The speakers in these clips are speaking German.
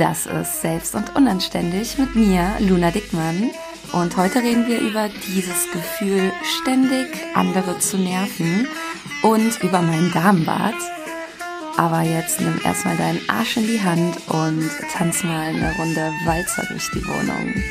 Das ist Selbst und Unanständig mit mir, Luna Dickmann. Und heute reden wir über dieses Gefühl, ständig andere zu nerven und über mein Damenbad. Aber jetzt nimm erstmal deinen Arsch in die Hand und tanz mal eine Runde Walzer durch die Wohnung.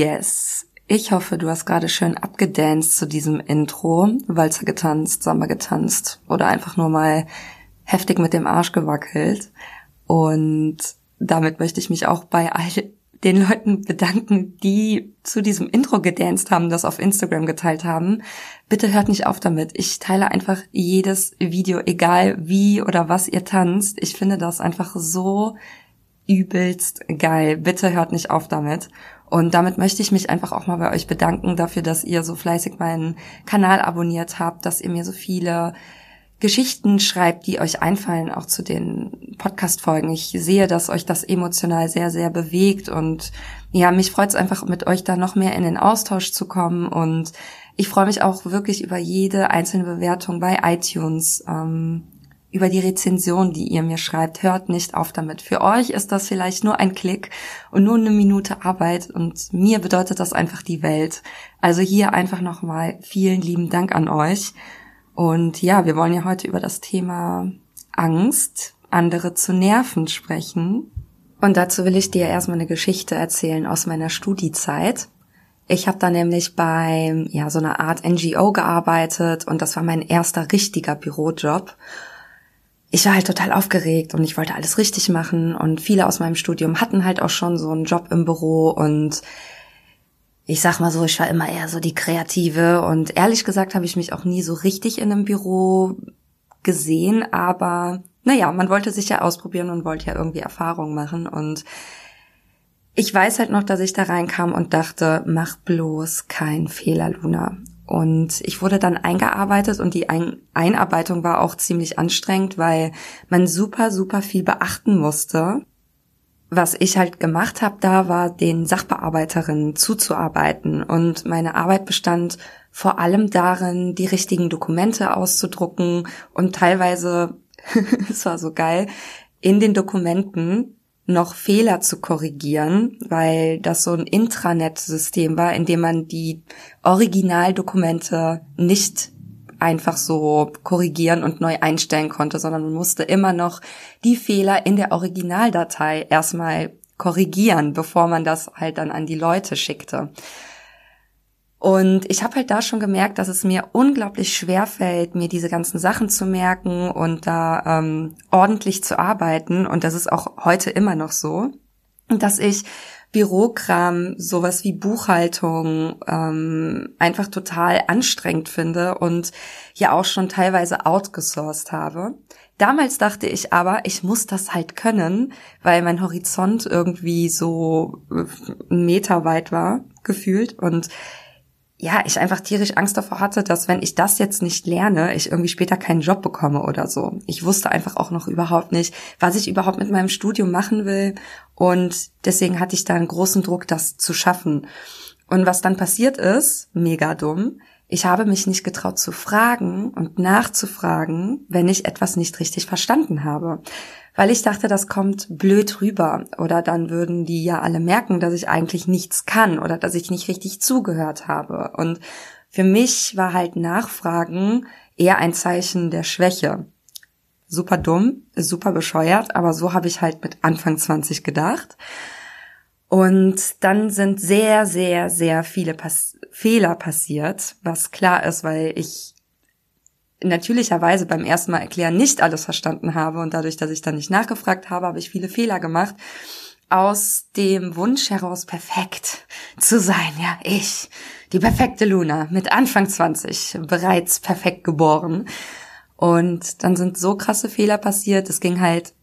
Yes. Ich hoffe, du hast gerade schön abgedanced zu diesem Intro, Walzer getanzt, Samba getanzt oder einfach nur mal heftig mit dem Arsch gewackelt. Und damit möchte ich mich auch bei all den Leuten bedanken, die zu diesem Intro gedanced haben, das auf Instagram geteilt haben. Bitte hört nicht auf damit. Ich teile einfach jedes Video, egal wie oder was ihr tanzt. Ich finde das einfach so übelst geil. Bitte hört nicht auf damit. Und damit möchte ich mich einfach auch mal bei euch bedanken dafür, dass ihr so fleißig meinen Kanal abonniert habt, dass ihr mir so viele Geschichten schreibt, die euch einfallen, auch zu den Podcast-Folgen. Ich sehe, dass euch das emotional sehr, sehr bewegt und ja, mich freut es einfach, mit euch da noch mehr in den Austausch zu kommen und ich freue mich auch wirklich über jede einzelne Bewertung bei iTunes. Ähm, über die Rezension, die ihr mir schreibt. Hört nicht auf damit. Für euch ist das vielleicht nur ein Klick und nur eine Minute Arbeit und mir bedeutet das einfach die Welt. Also hier einfach nochmal vielen lieben Dank an euch. Und ja, wir wollen ja heute über das Thema Angst, andere zu nerven sprechen. Und dazu will ich dir erstmal eine Geschichte erzählen aus meiner Studiezeit. Ich habe da nämlich bei ja so einer Art NGO gearbeitet und das war mein erster richtiger Bürojob ich war halt total aufgeregt und ich wollte alles richtig machen und viele aus meinem Studium hatten halt auch schon so einen Job im Büro und ich sag mal so, ich war immer eher so die Kreative und ehrlich gesagt habe ich mich auch nie so richtig in einem Büro gesehen, aber naja, man wollte sich ja ausprobieren und wollte ja irgendwie Erfahrung machen und ich weiß halt noch, dass ich da reinkam und dachte, mach bloß keinen Fehler, Luna. Und ich wurde dann eingearbeitet und die Ein Einarbeitung war auch ziemlich anstrengend, weil man super, super viel beachten musste. Was ich halt gemacht habe, da war den Sachbearbeiterinnen zuzuarbeiten. Und meine Arbeit bestand vor allem darin, die richtigen Dokumente auszudrucken und teilweise, es war so geil, in den Dokumenten noch Fehler zu korrigieren, weil das so ein Intranet-System war, in dem man die Originaldokumente nicht einfach so korrigieren und neu einstellen konnte, sondern man musste immer noch die Fehler in der Originaldatei erstmal korrigieren, bevor man das halt dann an die Leute schickte. Und ich habe halt da schon gemerkt, dass es mir unglaublich schwer fällt, mir diese ganzen Sachen zu merken und da ähm, ordentlich zu arbeiten. Und das ist auch heute immer noch so, dass ich Bürokram, sowas wie Buchhaltung ähm, einfach total anstrengend finde und ja auch schon teilweise outgesourced habe. Damals dachte ich aber, ich muss das halt können, weil mein Horizont irgendwie so äh, einen Meter weit war, gefühlt. Und ja, ich einfach tierisch Angst davor hatte, dass wenn ich das jetzt nicht lerne, ich irgendwie später keinen Job bekomme oder so. Ich wusste einfach auch noch überhaupt nicht, was ich überhaupt mit meinem Studium machen will. Und deswegen hatte ich da einen großen Druck, das zu schaffen. Und was dann passiert ist, mega dumm, ich habe mich nicht getraut zu fragen und nachzufragen, wenn ich etwas nicht richtig verstanden habe weil ich dachte, das kommt blöd rüber oder dann würden die ja alle merken, dass ich eigentlich nichts kann oder dass ich nicht richtig zugehört habe. Und für mich war halt Nachfragen eher ein Zeichen der Schwäche. Super dumm, super bescheuert, aber so habe ich halt mit Anfang 20 gedacht. Und dann sind sehr, sehr, sehr viele Pas Fehler passiert, was klar ist, weil ich natürlicherweise beim ersten Mal erklären nicht alles verstanden habe und dadurch, dass ich dann nicht nachgefragt habe, habe ich viele Fehler gemacht. Aus dem Wunsch heraus perfekt zu sein, ja, ich, die perfekte Luna, mit Anfang 20, bereits perfekt geboren. Und dann sind so krasse Fehler passiert. Es ging halt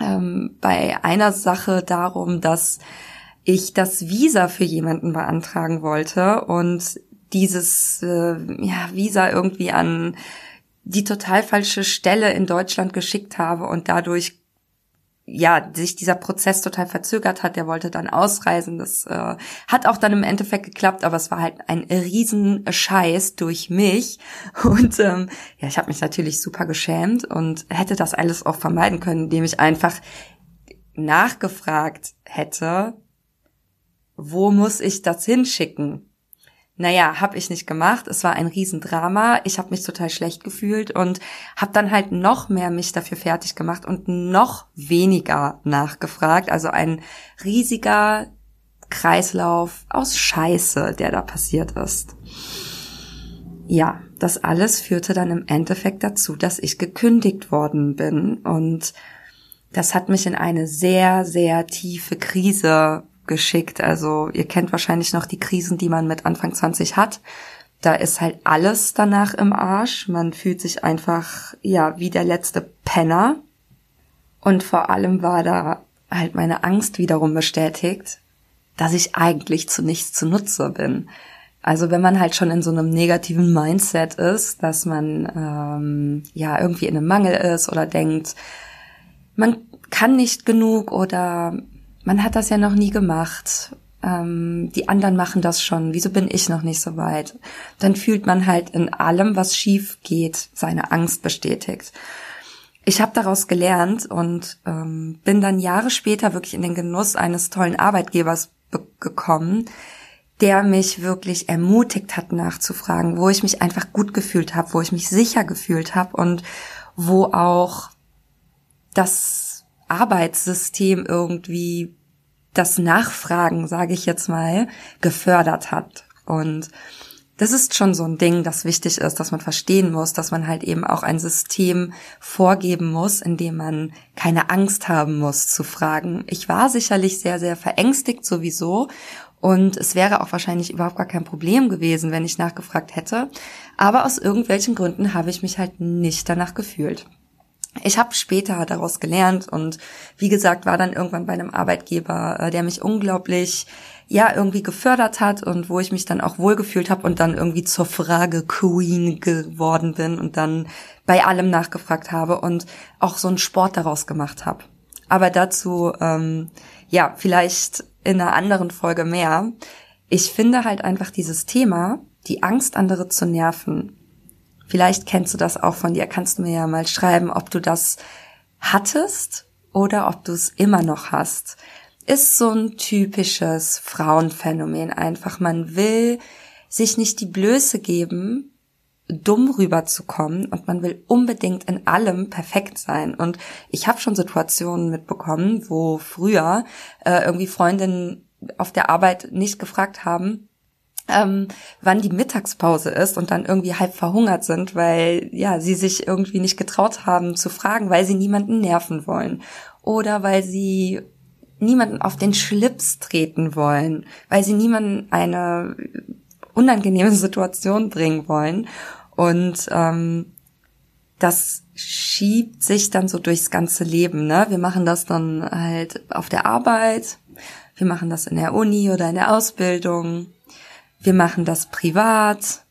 ähm, bei einer Sache darum, dass ich das Visa für jemanden beantragen wollte und dieses äh, ja, Visa irgendwie an die total falsche Stelle in Deutschland geschickt habe und dadurch ja, sich dieser Prozess total verzögert hat. Der wollte dann ausreisen. Das äh, hat auch dann im Endeffekt geklappt, aber es war halt ein riesen Scheiß durch mich. Und ähm, ja, ich habe mich natürlich super geschämt und hätte das alles auch vermeiden können, indem ich einfach nachgefragt hätte, wo muss ich das hinschicken? Naja, habe ich nicht gemacht. Es war ein Riesendrama. Ich habe mich total schlecht gefühlt und habe dann halt noch mehr mich dafür fertig gemacht und noch weniger nachgefragt. Also ein riesiger Kreislauf aus Scheiße, der da passiert ist. Ja, das alles führte dann im Endeffekt dazu, dass ich gekündigt worden bin und das hat mich in eine sehr, sehr tiefe Krise geschickt. Also ihr kennt wahrscheinlich noch die Krisen, die man mit Anfang 20 hat. Da ist halt alles danach im Arsch. Man fühlt sich einfach, ja, wie der letzte Penner. Und vor allem war da halt meine Angst wiederum bestätigt, dass ich eigentlich zu nichts zu Nutze bin. Also wenn man halt schon in so einem negativen Mindset ist, dass man ähm, ja irgendwie in einem Mangel ist oder denkt, man kann nicht genug oder man hat das ja noch nie gemacht. Ähm, die anderen machen das schon. Wieso bin ich noch nicht so weit? Dann fühlt man halt in allem, was schief geht, seine Angst bestätigt. Ich habe daraus gelernt und ähm, bin dann Jahre später wirklich in den Genuss eines tollen Arbeitgebers gekommen, der mich wirklich ermutigt hat nachzufragen, wo ich mich einfach gut gefühlt habe, wo ich mich sicher gefühlt habe und wo auch das Arbeitssystem irgendwie das Nachfragen, sage ich jetzt mal, gefördert hat. Und das ist schon so ein Ding, das wichtig ist, dass man verstehen muss, dass man halt eben auch ein System vorgeben muss, in dem man keine Angst haben muss zu fragen. Ich war sicherlich sehr, sehr verängstigt sowieso und es wäre auch wahrscheinlich überhaupt gar kein Problem gewesen, wenn ich nachgefragt hätte. Aber aus irgendwelchen Gründen habe ich mich halt nicht danach gefühlt. Ich habe später daraus gelernt und wie gesagt war dann irgendwann bei einem Arbeitgeber, äh, der mich unglaublich ja irgendwie gefördert hat und wo ich mich dann auch wohlgefühlt habe und dann irgendwie zur Frage Queen geworden bin und dann bei allem nachgefragt habe und auch so einen Sport daraus gemacht habe. Aber dazu ähm, ja vielleicht in einer anderen Folge mehr. Ich finde halt einfach dieses Thema, die Angst andere zu nerven, Vielleicht kennst du das auch von dir. Kannst du mir ja mal schreiben, ob du das hattest oder ob du es immer noch hast. Ist so ein typisches Frauenphänomen einfach. Man will sich nicht die Blöße geben, dumm rüberzukommen und man will unbedingt in allem perfekt sein. Und ich habe schon Situationen mitbekommen, wo früher äh, irgendwie Freundinnen auf der Arbeit nicht gefragt haben, ähm, wann die Mittagspause ist und dann irgendwie halb verhungert sind, weil ja sie sich irgendwie nicht getraut haben zu fragen, weil sie niemanden nerven wollen oder weil sie niemanden auf den Schlips treten wollen, weil sie niemanden eine unangenehme Situation bringen wollen und ähm, das schiebt sich dann so durchs ganze Leben. Ne? Wir machen das dann halt auf der Arbeit, wir machen das in der Uni oder in der Ausbildung, wir machen das privat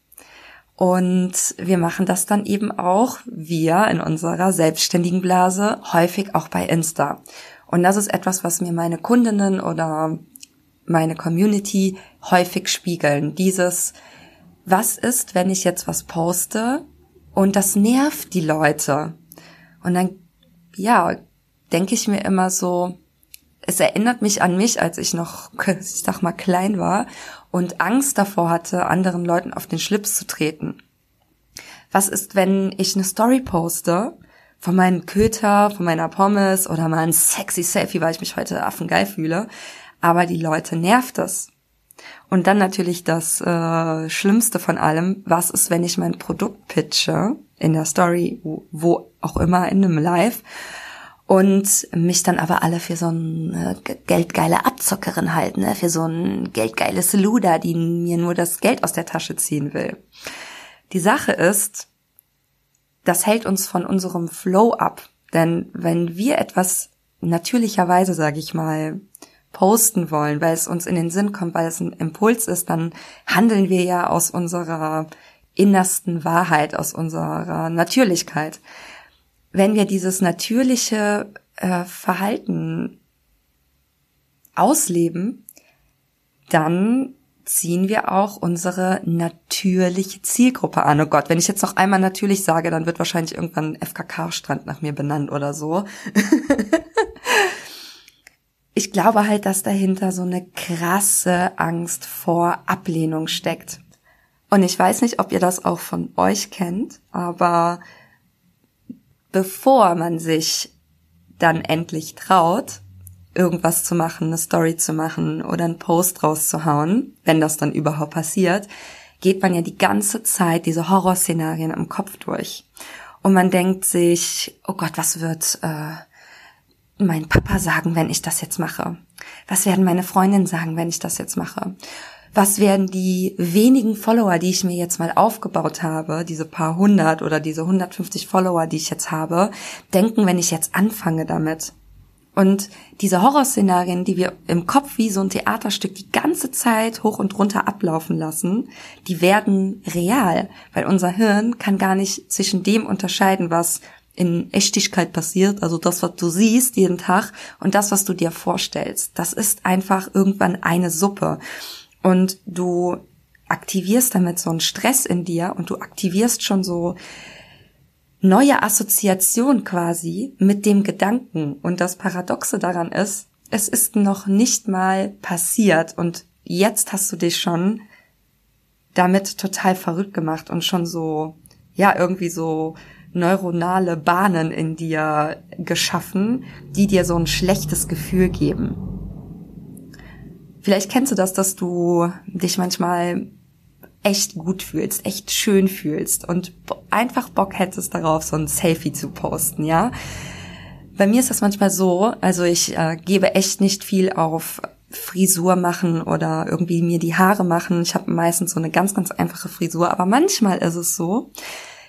und wir machen das dann eben auch, wir in unserer selbstständigen Blase, häufig auch bei Insta. Und das ist etwas, was mir meine Kundinnen oder meine Community häufig spiegeln. Dieses, was ist, wenn ich jetzt was poste und das nervt die Leute? Und dann, ja, denke ich mir immer so, es erinnert mich an mich, als ich noch, ich sag mal, klein war und Angst davor hatte, anderen Leuten auf den Schlips zu treten. Was ist, wenn ich eine Story poste von meinem Köter, von meiner Pommes oder mal ein sexy Selfie, weil ich mich heute affengeil fühle, aber die Leute nervt es. Und dann natürlich das äh, Schlimmste von allem, was ist, wenn ich mein Produkt pitche in der Story, wo, wo auch immer, in einem Live und mich dann aber alle für so eine geldgeile Abzockerin halten, ne? für so ein geldgeiles Luder, die mir nur das Geld aus der Tasche ziehen will. Die Sache ist, das hält uns von unserem Flow ab, denn wenn wir etwas natürlicherweise, sage ich mal, posten wollen, weil es uns in den Sinn kommt, weil es ein Impuls ist, dann handeln wir ja aus unserer innersten Wahrheit, aus unserer Natürlichkeit. Wenn wir dieses natürliche äh, Verhalten ausleben, dann ziehen wir auch unsere natürliche Zielgruppe an. Oh Gott, wenn ich jetzt noch einmal natürlich sage, dann wird wahrscheinlich irgendwann ein FKK-Strand nach mir benannt oder so. ich glaube halt, dass dahinter so eine krasse Angst vor Ablehnung steckt. Und ich weiß nicht, ob ihr das auch von euch kennt, aber bevor man sich dann endlich traut, irgendwas zu machen, eine Story zu machen oder einen Post rauszuhauen, wenn das dann überhaupt passiert, geht man ja die ganze Zeit diese Horrorszenarien im Kopf durch. Und man denkt sich, oh Gott, was wird äh, mein Papa sagen, wenn ich das jetzt mache? Was werden meine Freundinnen sagen, wenn ich das jetzt mache? Was werden die wenigen Follower, die ich mir jetzt mal aufgebaut habe, diese paar hundert oder diese 150 Follower, die ich jetzt habe, denken, wenn ich jetzt anfange damit? Und diese Horrorszenarien, die wir im Kopf wie so ein Theaterstück die ganze Zeit hoch und runter ablaufen lassen, die werden real, weil unser Hirn kann gar nicht zwischen dem unterscheiden, was in Echtigkeit passiert, also das, was du siehst jeden Tag und das, was du dir vorstellst. Das ist einfach irgendwann eine Suppe. Und du aktivierst damit so einen Stress in dir und du aktivierst schon so neue Assoziation quasi mit dem Gedanken. Und das Paradoxe daran ist, es ist noch nicht mal passiert und jetzt hast du dich schon damit total verrückt gemacht und schon so, ja, irgendwie so neuronale Bahnen in dir geschaffen, die dir so ein schlechtes Gefühl geben. Vielleicht kennst du das, dass du dich manchmal echt gut fühlst, echt schön fühlst und einfach Bock hättest darauf, so ein Selfie zu posten, ja. Bei mir ist das manchmal so, also ich äh, gebe echt nicht viel auf Frisur machen oder irgendwie mir die Haare machen. Ich habe meistens so eine ganz, ganz einfache Frisur, aber manchmal ist es so,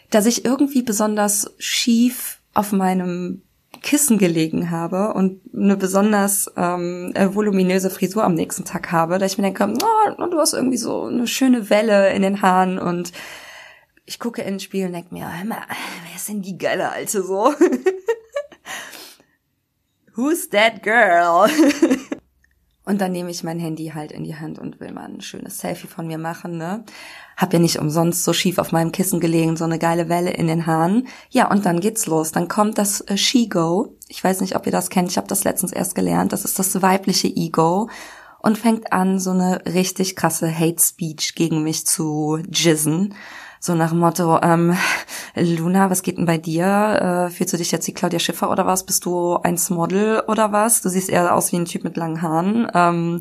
dass ich irgendwie besonders schief auf meinem Kissen gelegen habe und eine besonders ähm, äh, voluminöse Frisur am nächsten Tag habe, da ich mir denke, oh, du hast irgendwie so eine schöne Welle in den Haaren und ich gucke in den Spiegel und denke mir, hör mal, wer ist denn die geile Alte so? Who's that girl? und dann nehme ich mein Handy halt in die Hand und will mal ein schönes Selfie von mir machen, ne? Hab ja nicht umsonst so schief auf meinem Kissen gelegen, so eine geile Welle in den Haaren. Ja, und dann geht's los. Dann kommt das äh, She-Go. Ich weiß nicht, ob ihr das kennt. Ich habe das letztens erst gelernt. Das ist das weibliche Ego und fängt an, so eine richtig krasse Hate Speech gegen mich zu jizzen. So nach dem Motto, ähm, Luna, was geht denn bei dir? Äh, fühlst du dich jetzt wie Claudia Schiffer oder was? Bist du ein Model oder was? Du siehst eher aus wie ein Typ mit langen Haaren. Ähm,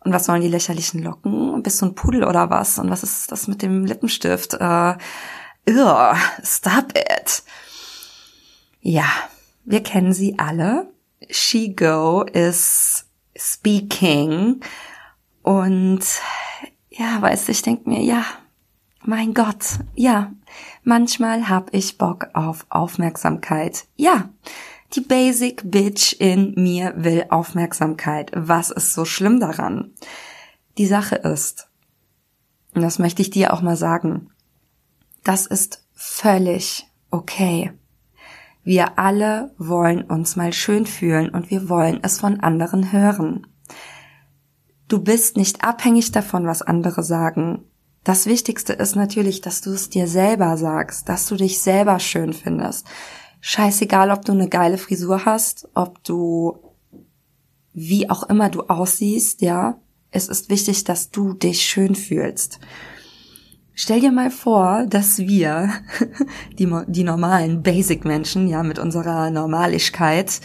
und was sollen die lächerlichen Locken? Bist du ein Pudel oder was? Und was ist das mit dem Lippenstift? Äh, ugh, stop it. Ja, wir kennen sie alle. She Go is speaking. Und ja, weißt du, ich denke mir, ja, mein Gott, ja, manchmal hab ich Bock auf Aufmerksamkeit. Ja, die Basic Bitch in mir will Aufmerksamkeit. Was ist so schlimm daran? Die Sache ist, und das möchte ich dir auch mal sagen, das ist völlig okay. Wir alle wollen uns mal schön fühlen und wir wollen es von anderen hören. Du bist nicht abhängig davon, was andere sagen. Das Wichtigste ist natürlich, dass du es dir selber sagst, dass du dich selber schön findest scheißegal, ob du eine geile Frisur hast, ob du wie auch immer du aussiehst, ja. Es ist wichtig, dass du dich schön fühlst. Stell dir mal vor, dass wir, die, die normalen Basic-Menschen, ja, mit unserer Normaligkeit,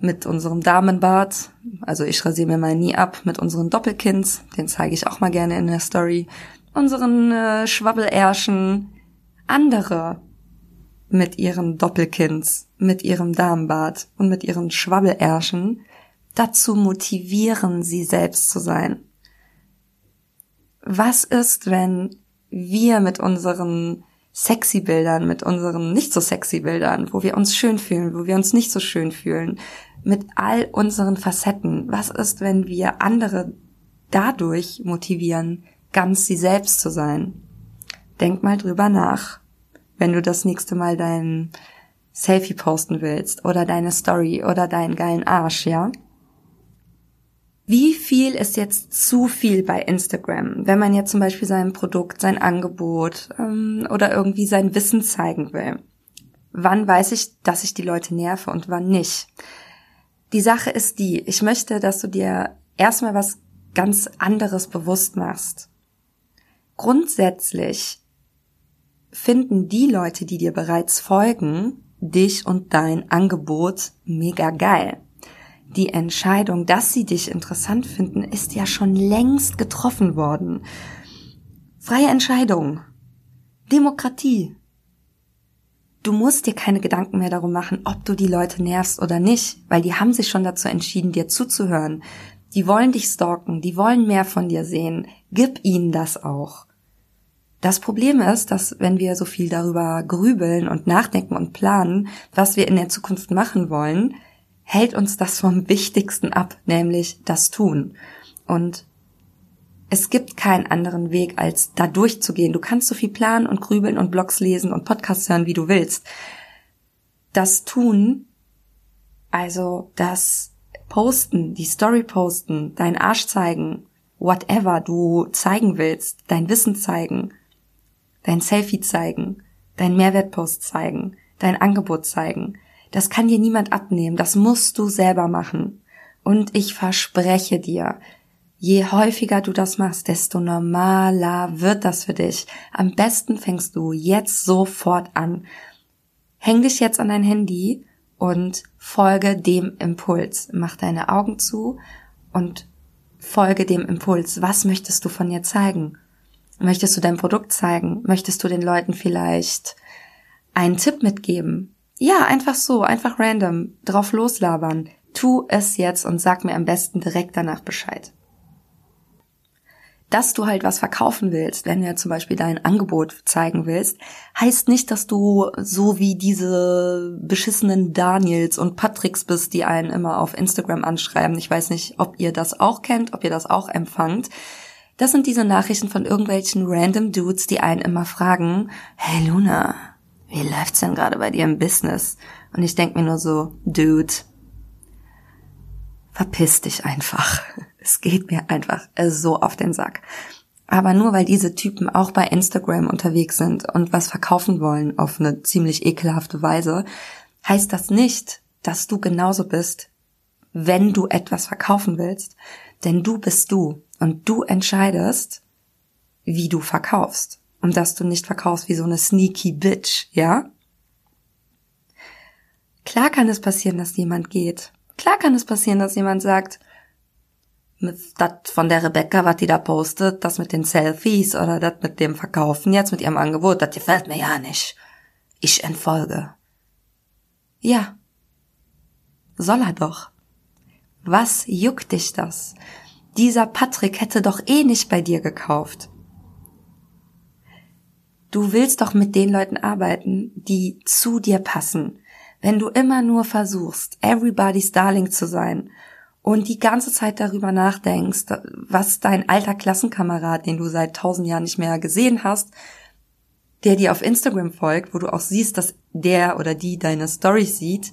mit unserem Damenbart, also ich rasiere mir mal nie ab, mit unseren Doppelkins, den zeige ich auch mal gerne in der Story, unseren äh, Schwabbelärschen, andere mit ihren Doppelkins, mit ihrem Darmbart und mit ihren Schwabbelärschen dazu motivieren, sie selbst zu sein. Was ist, wenn wir mit unseren sexy Bildern, mit unseren nicht so sexy Bildern, wo wir uns schön fühlen, wo wir uns nicht so schön fühlen, mit all unseren Facetten. Was ist, wenn wir andere dadurch motivieren, ganz sie selbst zu sein? Denk mal drüber nach, wenn du das nächste Mal dein Selfie posten willst oder deine Story oder deinen geilen Arsch, ja? Wie viel ist jetzt zu viel bei Instagram, wenn man jetzt zum Beispiel sein Produkt, sein Angebot ähm, oder irgendwie sein Wissen zeigen will? Wann weiß ich, dass ich die Leute nerve und wann nicht? Die Sache ist die, ich möchte, dass du dir erstmal was ganz anderes bewusst machst. Grundsätzlich finden die Leute, die dir bereits folgen, dich und dein Angebot mega geil die Entscheidung, dass sie dich interessant finden, ist ja schon längst getroffen worden. Freie Entscheidung. Demokratie. Du musst dir keine Gedanken mehr darum machen, ob du die Leute nervst oder nicht, weil die haben sich schon dazu entschieden, dir zuzuhören. Die wollen dich stalken, die wollen mehr von dir sehen. Gib ihnen das auch. Das Problem ist, dass wenn wir so viel darüber grübeln und nachdenken und planen, was wir in der Zukunft machen wollen, hält uns das vom Wichtigsten ab, nämlich das Tun. Und es gibt keinen anderen Weg, als da durchzugehen. Du kannst so viel planen und grübeln und Blogs lesen und Podcasts hören, wie du willst. Das Tun, also das Posten, die Story posten, dein Arsch zeigen, whatever du zeigen willst, dein Wissen zeigen, dein Selfie zeigen, dein Mehrwertpost zeigen, dein Angebot zeigen, das kann dir niemand abnehmen. Das musst du selber machen. Und ich verspreche dir, je häufiger du das machst, desto normaler wird das für dich. Am besten fängst du jetzt sofort an. Häng dich jetzt an dein Handy und folge dem Impuls. Mach deine Augen zu und folge dem Impuls. Was möchtest du von dir zeigen? Möchtest du dein Produkt zeigen? Möchtest du den Leuten vielleicht einen Tipp mitgeben? Ja, einfach so, einfach random, drauf loslabern. Tu es jetzt und sag mir am besten direkt danach Bescheid. Dass du halt was verkaufen willst, wenn du ja zum Beispiel dein Angebot zeigen willst, heißt nicht, dass du so wie diese beschissenen Daniels und Patricks bist, die einen immer auf Instagram anschreiben. Ich weiß nicht, ob ihr das auch kennt, ob ihr das auch empfangt. Das sind diese Nachrichten von irgendwelchen random Dudes, die einen immer fragen, hey Luna, wie läuft's denn gerade bei dir im Business? Und ich denk mir nur so, Dude, verpiss dich einfach. Es geht mir einfach so auf den Sack. Aber nur weil diese Typen auch bei Instagram unterwegs sind und was verkaufen wollen auf eine ziemlich ekelhafte Weise, heißt das nicht, dass du genauso bist, wenn du etwas verkaufen willst. Denn du bist du und du entscheidest, wie du verkaufst und dass du nicht verkaufst wie so eine sneaky Bitch, ja? Klar kann es passieren, dass jemand geht. Klar kann es passieren, dass jemand sagt, das von der Rebecca, was die da postet, das mit den Selfies oder das mit dem Verkaufen jetzt, mit ihrem Angebot, das gefällt mir ja nicht. Ich entfolge. Ja. Soll er doch. Was juckt dich das? Dieser Patrick hätte doch eh nicht bei dir gekauft. Du willst doch mit den Leuten arbeiten, die zu dir passen. Wenn du immer nur versuchst, everybody's darling zu sein und die ganze Zeit darüber nachdenkst, was dein alter Klassenkamerad, den du seit tausend Jahren nicht mehr gesehen hast, der dir auf Instagram folgt, wo du auch siehst, dass der oder die deine Stories sieht,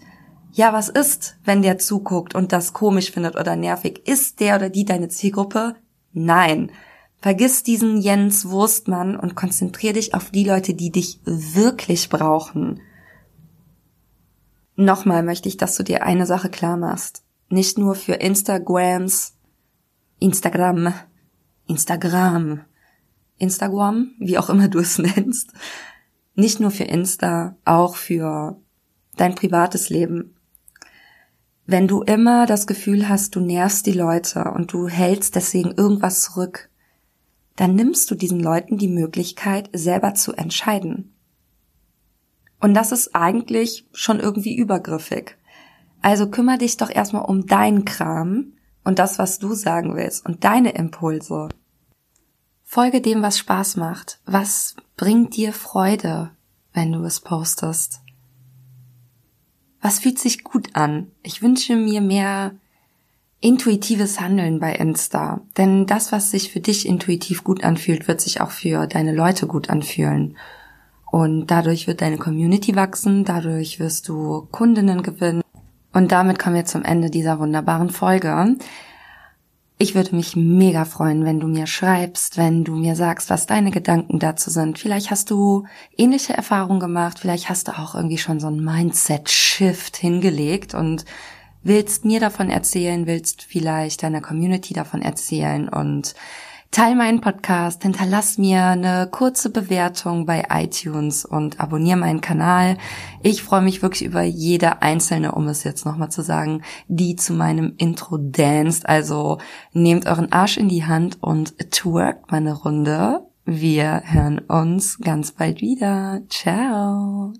ja, was ist, wenn der zuguckt und das komisch findet oder nervig? Ist der oder die deine Zielgruppe? Nein. Vergiss diesen Jens Wurstmann und konzentrier dich auf die Leute, die dich wirklich brauchen. Nochmal möchte ich, dass du dir eine Sache klar machst. Nicht nur für Instagrams, Instagram, Instagram, Instagram, wie auch immer du es nennst. Nicht nur für Insta, auch für dein privates Leben. Wenn du immer das Gefühl hast, du nervst die Leute und du hältst deswegen irgendwas zurück, dann nimmst du diesen Leuten die Möglichkeit, selber zu entscheiden. Und das ist eigentlich schon irgendwie übergriffig. Also kümmere dich doch erstmal um deinen Kram und das, was du sagen willst und deine Impulse. Folge dem, was Spaß macht. Was bringt dir Freude, wenn du es postest? Was fühlt sich gut an? Ich wünsche mir mehr intuitives Handeln bei Insta. Denn das, was sich für dich intuitiv gut anfühlt, wird sich auch für deine Leute gut anfühlen. Und dadurch wird deine Community wachsen, dadurch wirst du Kundinnen gewinnen. Und damit kommen wir zum Ende dieser wunderbaren Folge. Ich würde mich mega freuen, wenn du mir schreibst, wenn du mir sagst, was deine Gedanken dazu sind. Vielleicht hast du ähnliche Erfahrungen gemacht, vielleicht hast du auch irgendwie schon so ein Mindset-Shift hingelegt und willst mir davon erzählen, willst vielleicht deiner Community davon erzählen und teil meinen Podcast, hinterlass mir eine kurze Bewertung bei iTunes und abonniere meinen Kanal. Ich freue mich wirklich über jede einzelne, um es jetzt nochmal zu sagen, die zu meinem Intro danst. Also nehmt euren Arsch in die Hand und twerkt meine Runde. Wir hören uns ganz bald wieder. Ciao.